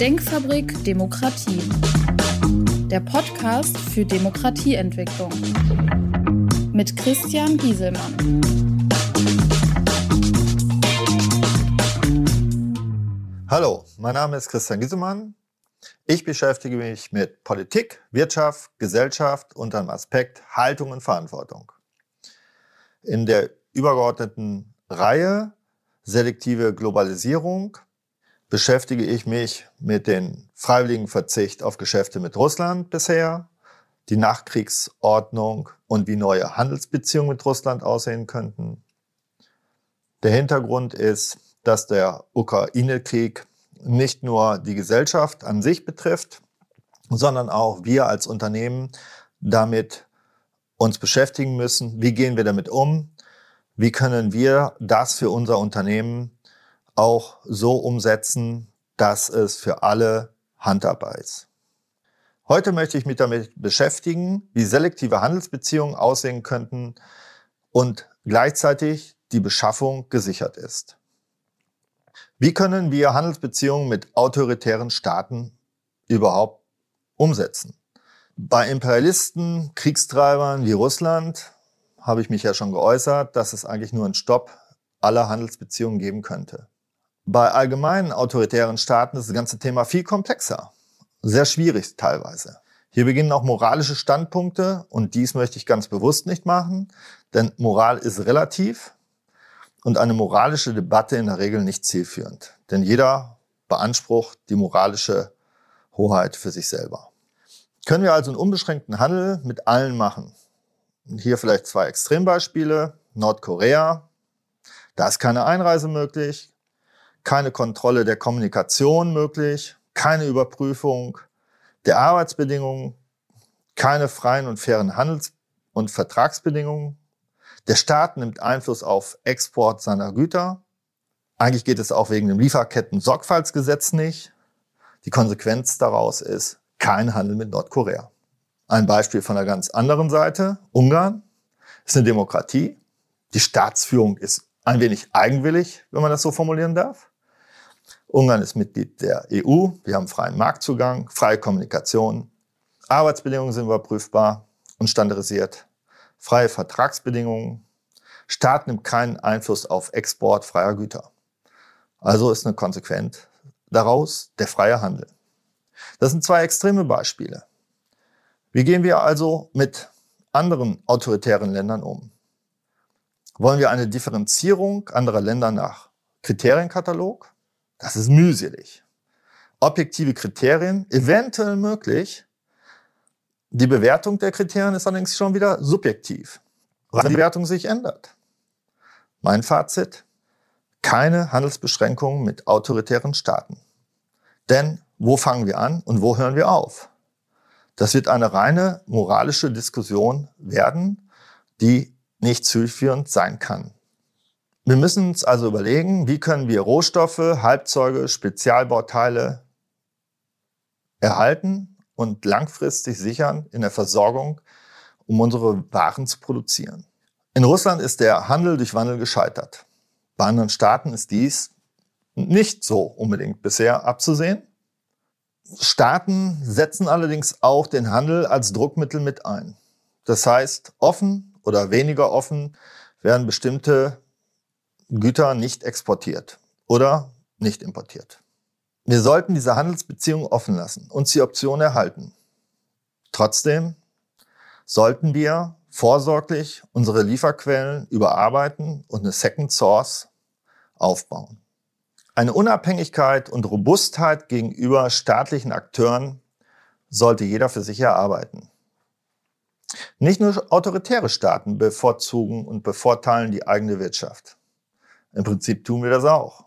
Denkfabrik Demokratie. Der Podcast für Demokratieentwicklung. Mit Christian Gieselmann. Hallo, mein Name ist Christian Gieselmann. Ich beschäftige mich mit Politik, Wirtschaft, Gesellschaft unter dem Aspekt Haltung und Verantwortung. In der übergeordneten Reihe selektive Globalisierung beschäftige ich mich mit dem freiwilligen Verzicht auf Geschäfte mit Russland bisher, die Nachkriegsordnung und wie neue Handelsbeziehungen mit Russland aussehen könnten. Der Hintergrund ist, dass der Ukraine-Krieg nicht nur die Gesellschaft an sich betrifft, sondern auch wir als Unternehmen damit uns beschäftigen müssen. Wie gehen wir damit um? Wie können wir das für unser Unternehmen auch so umsetzen, dass es für alle handhabbar ist? Heute möchte ich mich damit beschäftigen, wie selektive Handelsbeziehungen aussehen könnten und gleichzeitig die Beschaffung gesichert ist. Wie können wir Handelsbeziehungen mit autoritären Staaten überhaupt umsetzen? Bei Imperialisten, Kriegstreibern wie Russland habe ich mich ja schon geäußert, dass es eigentlich nur einen Stopp aller Handelsbeziehungen geben könnte. Bei allgemeinen autoritären Staaten ist das ganze Thema viel komplexer, sehr schwierig teilweise. Hier beginnen auch moralische Standpunkte und dies möchte ich ganz bewusst nicht machen, denn Moral ist relativ und eine moralische Debatte in der Regel nicht zielführend, denn jeder beansprucht die moralische Hoheit für sich selber. Können wir also einen unbeschränkten Handel mit allen machen? Hier vielleicht zwei Extrembeispiele. Nordkorea, da ist keine Einreise möglich, keine Kontrolle der Kommunikation möglich, keine Überprüfung der Arbeitsbedingungen, keine freien und fairen Handels- und Vertragsbedingungen. Der Staat nimmt Einfluss auf Export seiner Güter. Eigentlich geht es auch wegen dem Lieferketten-Sorgfaltsgesetz nicht. Die Konsequenz daraus ist kein Handel mit Nordkorea. Ein Beispiel von der ganz anderen Seite. Ungarn ist eine Demokratie. Die Staatsführung ist ein wenig eigenwillig, wenn man das so formulieren darf. Ungarn ist Mitglied der EU. Wir haben freien Marktzugang, freie Kommunikation. Arbeitsbedingungen sind überprüfbar und standardisiert. Freie Vertragsbedingungen. Staat nimmt keinen Einfluss auf Export freier Güter. Also ist eine Konsequenz daraus der freie Handel. Das sind zwei extreme Beispiele. Wie gehen wir also mit anderen autoritären Ländern um? Wollen wir eine Differenzierung anderer Länder nach Kriterienkatalog? Das ist mühselig. Objektive Kriterien, eventuell möglich. Die Bewertung der Kriterien ist allerdings schon wieder subjektiv, weil die Wertung sich ändert. Mein Fazit, keine Handelsbeschränkungen mit autoritären Staaten. Denn wo fangen wir an und wo hören wir auf? Das wird eine reine moralische Diskussion werden, die nicht zielführend sein kann. Wir müssen uns also überlegen, wie können wir Rohstoffe, Halbzeuge, Spezialbauteile erhalten und langfristig sichern in der Versorgung, um unsere Waren zu produzieren. In Russland ist der Handel durch Wandel gescheitert. Bei anderen Staaten ist dies nicht so unbedingt bisher abzusehen. Staaten setzen allerdings auch den Handel als Druckmittel mit ein. Das heißt, offen oder weniger offen werden bestimmte Güter nicht exportiert oder nicht importiert. Wir sollten diese Handelsbeziehungen offen lassen, uns die Option erhalten. Trotzdem sollten wir vorsorglich unsere Lieferquellen überarbeiten und eine Second Source aufbauen. Eine Unabhängigkeit und Robustheit gegenüber staatlichen Akteuren sollte jeder für sich erarbeiten. Nicht nur autoritäre Staaten bevorzugen und bevorteilen die eigene Wirtschaft. Im Prinzip tun wir das auch.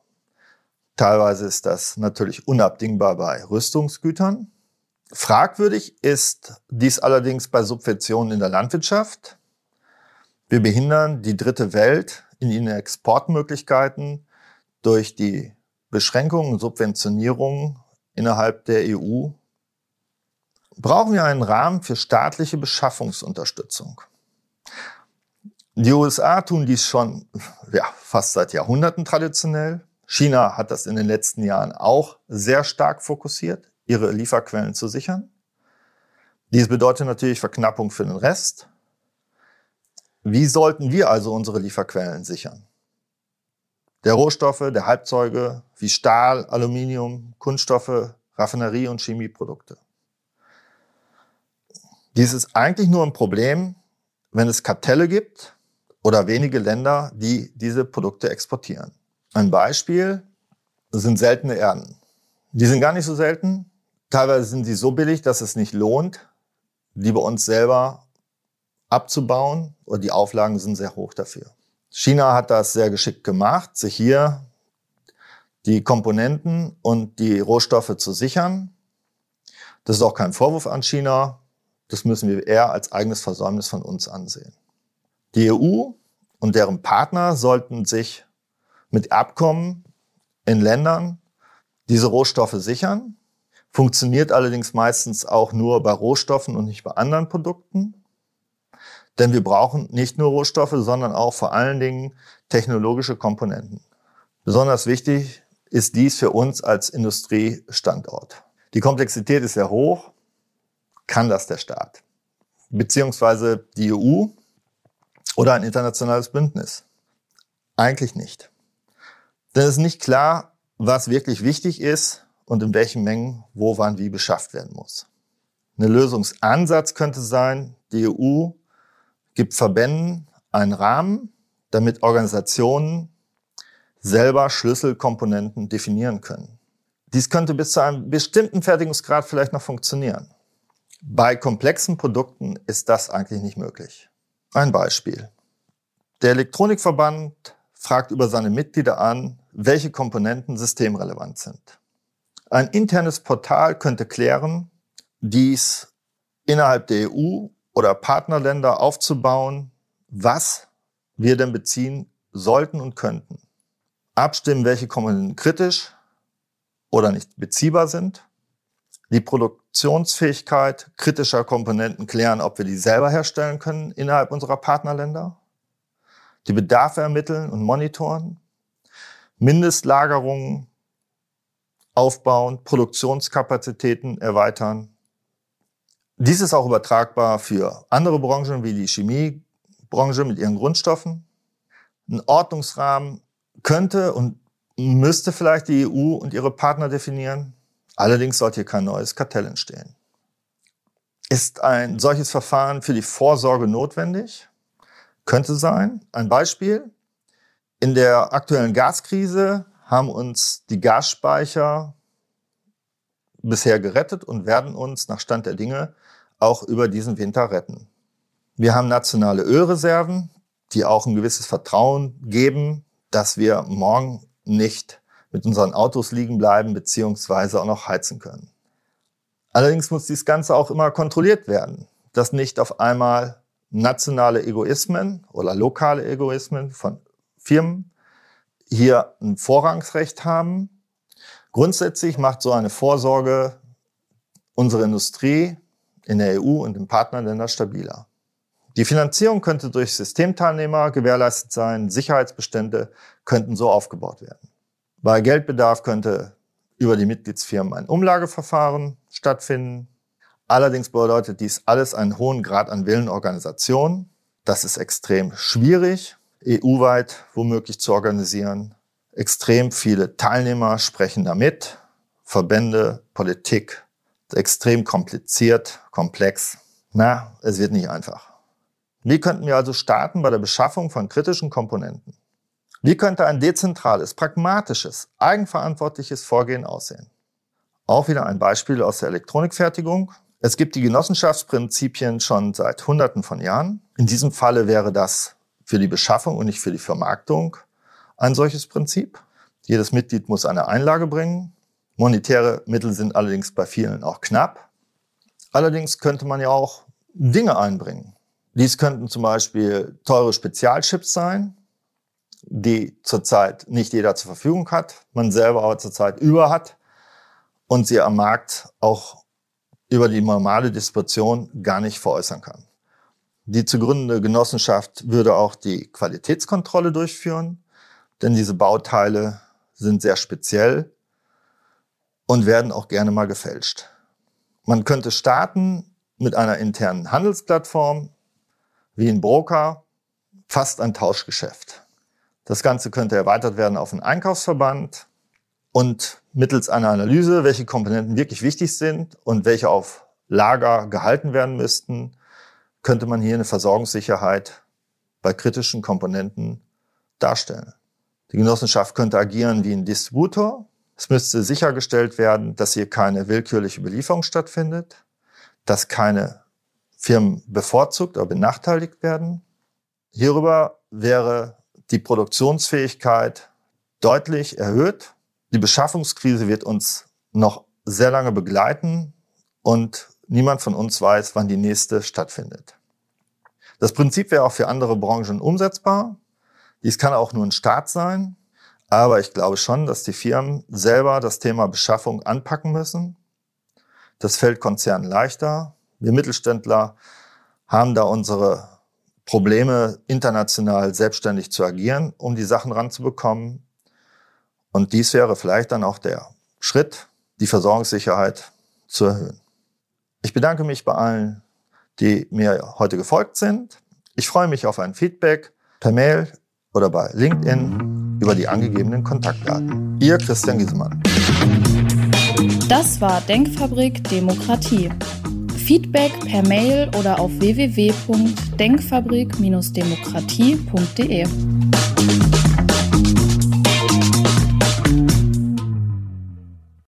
Teilweise ist das natürlich unabdingbar bei Rüstungsgütern. Fragwürdig ist dies allerdings bei Subventionen in der Landwirtschaft. Wir behindern die dritte Welt in ihren Exportmöglichkeiten durch die Beschränkungen und Subventionierungen innerhalb der EU brauchen wir einen Rahmen für staatliche Beschaffungsunterstützung. Die USA tun dies schon ja, fast seit Jahrhunderten traditionell. China hat das in den letzten Jahren auch sehr stark fokussiert, ihre Lieferquellen zu sichern. Dies bedeutet natürlich Verknappung für den Rest. Wie sollten wir also unsere Lieferquellen sichern? Der Rohstoffe, der Halbzeuge wie Stahl, Aluminium, Kunststoffe, Raffinerie und Chemieprodukte. Dies ist eigentlich nur ein Problem, wenn es Kartelle gibt oder wenige Länder, die diese Produkte exportieren. Ein Beispiel sind seltene Erden. Die sind gar nicht so selten. Teilweise sind sie so billig, dass es nicht lohnt, die bei uns selber abzubauen. Und die Auflagen sind sehr hoch dafür. China hat das sehr geschickt gemacht, sich hier die Komponenten und die Rohstoffe zu sichern. Das ist auch kein Vorwurf an China. Das müssen wir eher als eigenes Versäumnis von uns ansehen. Die EU und deren Partner sollten sich mit Abkommen in Ländern diese Rohstoffe sichern. Funktioniert allerdings meistens auch nur bei Rohstoffen und nicht bei anderen Produkten. Denn wir brauchen nicht nur Rohstoffe, sondern auch vor allen Dingen technologische Komponenten. Besonders wichtig ist dies für uns als Industriestandort. Die Komplexität ist sehr hoch. Kann das der Staat? Beziehungsweise die EU oder ein internationales Bündnis? Eigentlich nicht. Denn es ist nicht klar, was wirklich wichtig ist und in welchen Mengen wo, wann, wie beschafft werden muss. Eine Lösungsansatz könnte sein, die EU gibt Verbänden einen Rahmen, damit Organisationen selber Schlüsselkomponenten definieren können. Dies könnte bis zu einem bestimmten Fertigungsgrad vielleicht noch funktionieren. Bei komplexen Produkten ist das eigentlich nicht möglich. Ein Beispiel. Der Elektronikverband fragt über seine Mitglieder an, welche Komponenten systemrelevant sind. Ein internes Portal könnte klären, dies innerhalb der EU oder Partnerländer aufzubauen, was wir denn beziehen sollten und könnten. Abstimmen, welche Komponenten kritisch oder nicht beziehbar sind. Die Produktionsfähigkeit kritischer Komponenten klären, ob wir die selber herstellen können innerhalb unserer Partnerländer die Bedarfe ermitteln und monitoren, Mindestlagerungen aufbauen, Produktionskapazitäten erweitern. Dies ist auch übertragbar für andere Branchen wie die Chemiebranche mit ihren Grundstoffen. Ein Ordnungsrahmen könnte und müsste vielleicht die EU und ihre Partner definieren. Allerdings sollte hier kein neues Kartell entstehen. Ist ein solches Verfahren für die Vorsorge notwendig? Könnte sein. Ein Beispiel. In der aktuellen Gaskrise haben uns die Gasspeicher bisher gerettet und werden uns nach Stand der Dinge auch über diesen Winter retten. Wir haben nationale Ölreserven, die auch ein gewisses Vertrauen geben, dass wir morgen nicht mit unseren Autos liegen bleiben beziehungsweise auch noch heizen können. Allerdings muss dies Ganze auch immer kontrolliert werden, dass nicht auf einmal nationale Egoismen oder lokale Egoismen von Firmen hier ein Vorrangsrecht haben. Grundsätzlich macht so eine Vorsorge unsere Industrie in der EU und in Partnerländern stabiler. Die Finanzierung könnte durch Systemteilnehmer gewährleistet sein, Sicherheitsbestände könnten so aufgebaut werden. Bei Geldbedarf könnte über die Mitgliedsfirmen ein Umlageverfahren stattfinden. Allerdings bedeutet dies alles einen hohen Grad an Willenorganisation. Das ist extrem schwierig, EU-weit womöglich zu organisieren. Extrem viele Teilnehmer sprechen damit. Verbände, Politik, extrem kompliziert, komplex. Na, es wird nicht einfach. Wie könnten wir also starten bei der Beschaffung von kritischen Komponenten? Wie könnte ein dezentrales, pragmatisches, eigenverantwortliches Vorgehen aussehen? Auch wieder ein Beispiel aus der Elektronikfertigung. Es gibt die Genossenschaftsprinzipien schon seit Hunderten von Jahren. In diesem Falle wäre das für die Beschaffung und nicht für die Vermarktung ein solches Prinzip. Jedes Mitglied muss eine Einlage bringen. Monetäre Mittel sind allerdings bei vielen auch knapp. Allerdings könnte man ja auch Dinge einbringen. Dies könnten zum Beispiel teure Spezialchips sein, die zurzeit nicht jeder zur Verfügung hat, man selber aber zurzeit über hat und sie am Markt auch über die normale Distribution gar nicht veräußern kann. Die zu gründende Genossenschaft würde auch die Qualitätskontrolle durchführen, denn diese Bauteile sind sehr speziell und werden auch gerne mal gefälscht. Man könnte starten mit einer internen Handelsplattform, wie ein Broker, fast ein Tauschgeschäft. Das Ganze könnte erweitert werden auf einen Einkaufsverband und mittels einer Analyse, welche Komponenten wirklich wichtig sind und welche auf Lager gehalten werden müssten, könnte man hier eine Versorgungssicherheit bei kritischen Komponenten darstellen. Die Genossenschaft könnte agieren wie ein Distributor. Es müsste sichergestellt werden, dass hier keine willkürliche Belieferung stattfindet, dass keine Firmen bevorzugt oder benachteiligt werden. Hierüber wäre die Produktionsfähigkeit deutlich erhöht. Die Beschaffungskrise wird uns noch sehr lange begleiten und niemand von uns weiß, wann die nächste stattfindet. Das Prinzip wäre auch für andere Branchen umsetzbar. Dies kann auch nur ein Start sein. Aber ich glaube schon, dass die Firmen selber das Thema Beschaffung anpacken müssen. Das fällt Konzernen leichter. Wir Mittelständler haben da unsere Probleme, international selbstständig zu agieren, um die Sachen ranzubekommen. Und dies wäre vielleicht dann auch der Schritt, die Versorgungssicherheit zu erhöhen. Ich bedanke mich bei allen, die mir heute gefolgt sind. Ich freue mich auf ein Feedback per Mail oder bei LinkedIn über die angegebenen Kontaktdaten. Ihr Christian Giesemann. Das war Denkfabrik Demokratie. Feedback per Mail oder auf www.denkfabrik-demokratie.de.